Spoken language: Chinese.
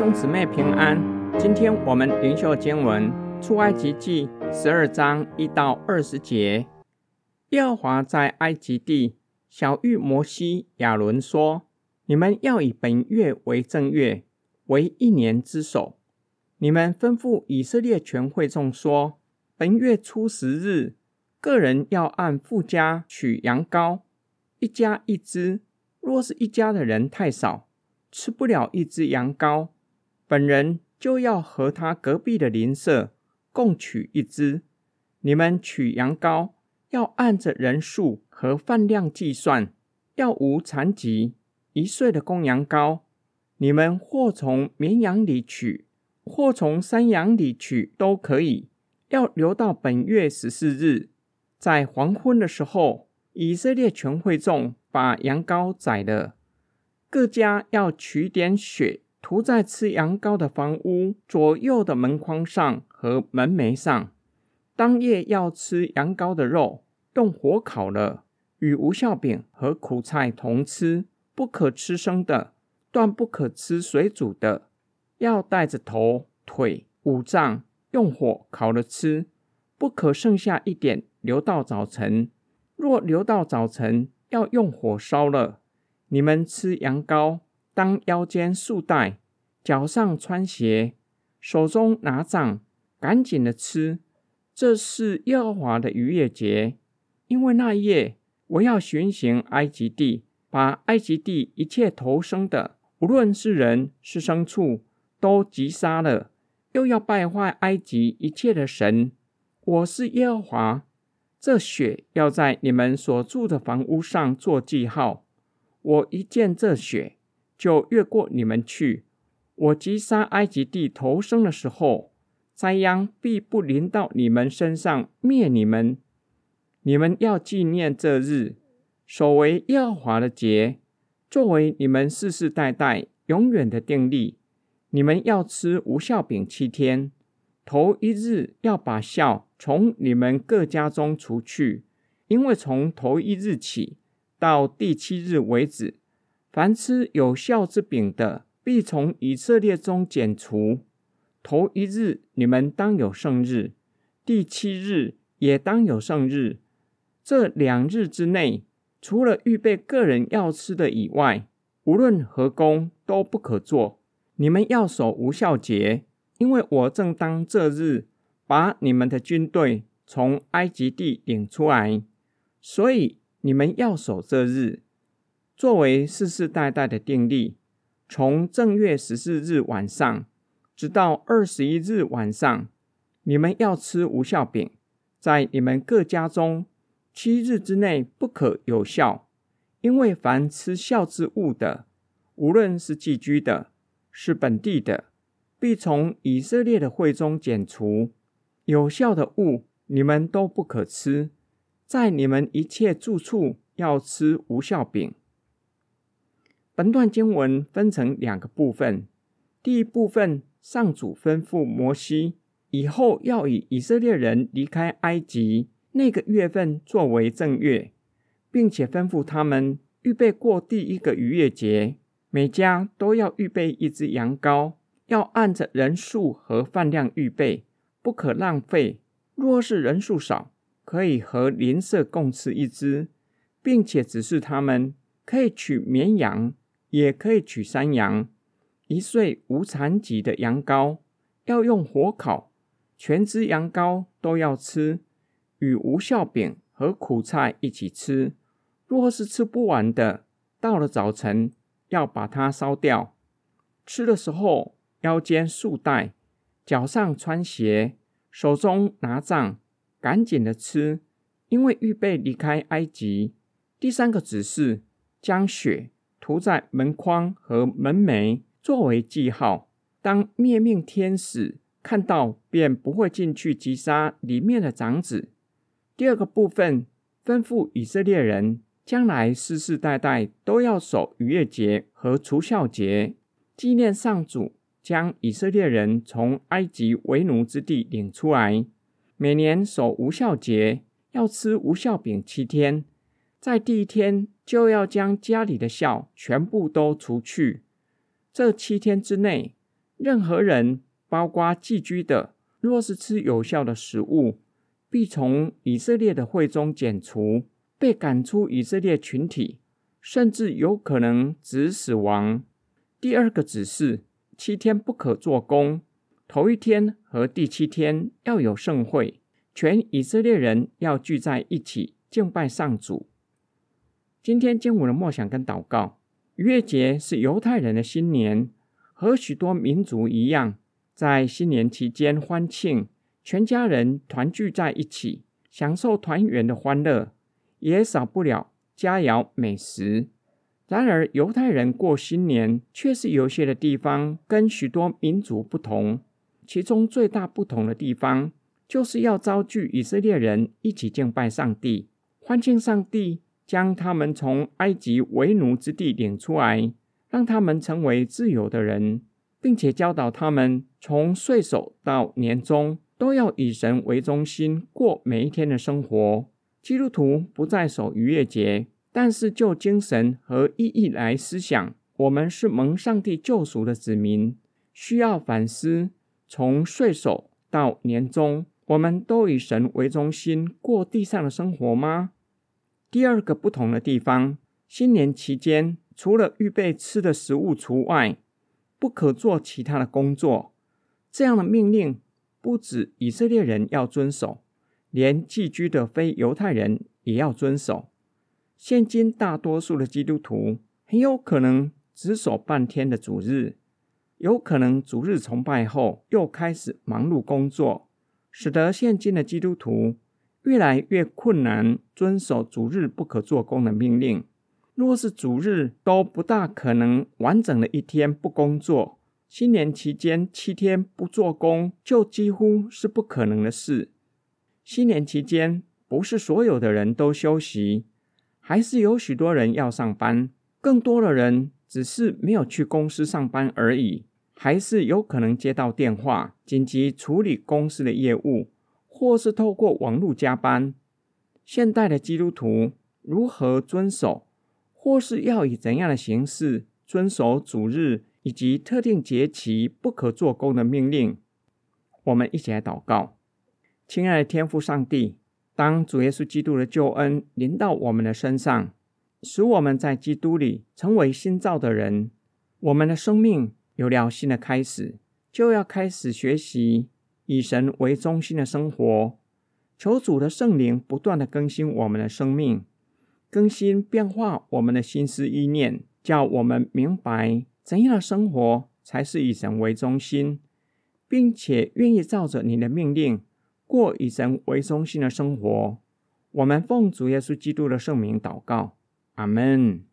兄姊妹平安。今天我们灵修经文出埃及记十二章一到二十节。耶和华在埃及地小谕摩西、亚伦说：“你们要以本月为正月，为一年之首。你们吩咐以色列全会众说：本月初十日，个人要按富家取羊羔，一家一只。若是一家的人太少，吃不了一只羊羔，本人就要和他隔壁的邻舍共取一只。你们取羊羔要按着人数和饭量计算，要无残疾。一岁的公羊羔，你们或从绵羊里取，或从山羊里取都可以。要留到本月十四日，在黄昏的时候，以色列全会众把羊羔宰了。各家要取点血，涂在吃羊羔的房屋左右的门框上和门楣上。当夜要吃羊羔的肉，用火烤了，与无效饼和苦菜同吃，不可吃生的，断不可吃水煮的。要带着头、腿、五脏，用火烤了吃，不可剩下一点留到早晨。若留到早晨，要用火烧了。你们吃羊羔，当腰间束带，脚上穿鞋，手中拿杖，赶紧的吃。这是耶和华的逾越节，因为那夜我要巡行埃及地，把埃及地一切投生的，无论是人是牲畜，都击杀了，又要败坏埃及一切的神。我是耶和华，这血要在你们所住的房屋上做记号。我一见这血，就越过你们去。我击杀埃及地头生的时候，灾殃必不临到你们身上，灭你们。你们要纪念这日，守为耶和华的节，作为你们世世代代永远的定例。你们要吃无效饼七天，头一日要把孝从你们各家中除去，因为从头一日起。到第七日为止，凡吃有效之饼的，必从以色列中剪除。头一日你们当有圣日，第七日也当有圣日。这两日之内，除了预备个人要吃的以外，无论何工都不可做。你们要守无效节，因为我正当这日把你们的军队从埃及地领出来，所以。你们要守这日，作为世世代代的定例，从正月十四日晚上直到二十一日晚上，你们要吃无效饼，在你们各家中七日之内不可有效，因为凡吃效之物的，无论是寄居的，是本地的，必从以色列的会中剪除。有效的物，你们都不可吃。在你们一切住处要吃无效饼。本段经文分成两个部分。第一部分，上主吩咐摩西，以后要以以色列人离开埃及那个月份作为正月，并且吩咐他们预备过第一个逾越节，每家都要预备一只羊羔，要按着人数和饭量预备，不可浪费。若是人数少，可以和邻舍共吃一只，并且指示他们可以取绵羊，也可以取山羊。一岁无残疾的羊羔要用火烤，全只羊羔都要吃，与无效饼和苦菜一起吃。若是吃不完的，到了早晨要把它烧掉。吃的时候腰间束带，脚上穿鞋，手中拿杖。赶紧的吃，因为预备离开埃及。第三个指示，将血涂在门框和门楣，作为记号。当灭命天使看到，便不会进去击杀里面的长子。第二个部分，吩咐以色列人，将来世世代代都要守逾越节和除孝节，纪念上主将以色列人从埃及为奴之地领出来。每年守无效节，要吃无效饼七天，在第一天就要将家里的孝全部都除去。这七天之内，任何人，包括寄居的，若是吃有效的食物，必从以色列的会中剪除，被赶出以色列群体，甚至有可能指死亡。第二个指示：七天不可做工，头一天和第七天要有盛会，全以色列人要聚在一起敬拜上主。今天经文的默想跟祷告，逾越节是犹太人的新年，和许多民族一样，在新年期间欢庆，全家人团聚在一起，享受团圆的欢乐，也少不了佳肴美食。然而，犹太人过新年却是有些的地方跟许多民族不同，其中最大不同的地方，就是要召聚以色列人一起敬拜上帝，欢庆上帝。将他们从埃及为奴之地领出来，让他们成为自由的人，并且教导他们从岁首到年终都要以神为中心过每一天的生活。基督徒不再守逾越节，但是就精神和意义来思想，我们是蒙上帝救赎的子民，需要反思：从岁首到年终，我们都以神为中心过地上的生活吗？第二个不同的地方，新年期间除了预备吃的食物除外，不可做其他的工作。这样的命令不止以色列人要遵守，连寄居的非犹太人也要遵守。现今大多数的基督徒很有可能只守半天的主日，有可能主日崇拜后又开始忙碌工作，使得现今的基督徒。越来越困难遵守主日不可做工的命令。若是主日都不大可能完整的一天不工作，新年期间七天不做工就几乎是不可能的事。新年期间不是所有的人都休息，还是有许多人要上班。更多的人只是没有去公司上班而已，还是有可能接到电话，紧急处理公司的业务。或是透过网络加班，现代的基督徒如何遵守，或是要以怎样的形式遵守主日以及特定节期不可做工的命令？我们一起来祷告，亲爱的天父上帝，当主耶稣基督的救恩临到我们的身上，使我们在基督里成为新造的人，我们的生命有了新的开始，就要开始学习。以神为中心的生活，求主的圣灵不断的更新我们的生命，更新变化我们的心思意念，叫我们明白怎样的生活才是以神为中心，并且愿意照着你的命令过以神为中心的生活。我们奉主耶稣基督的圣名祷告，阿门。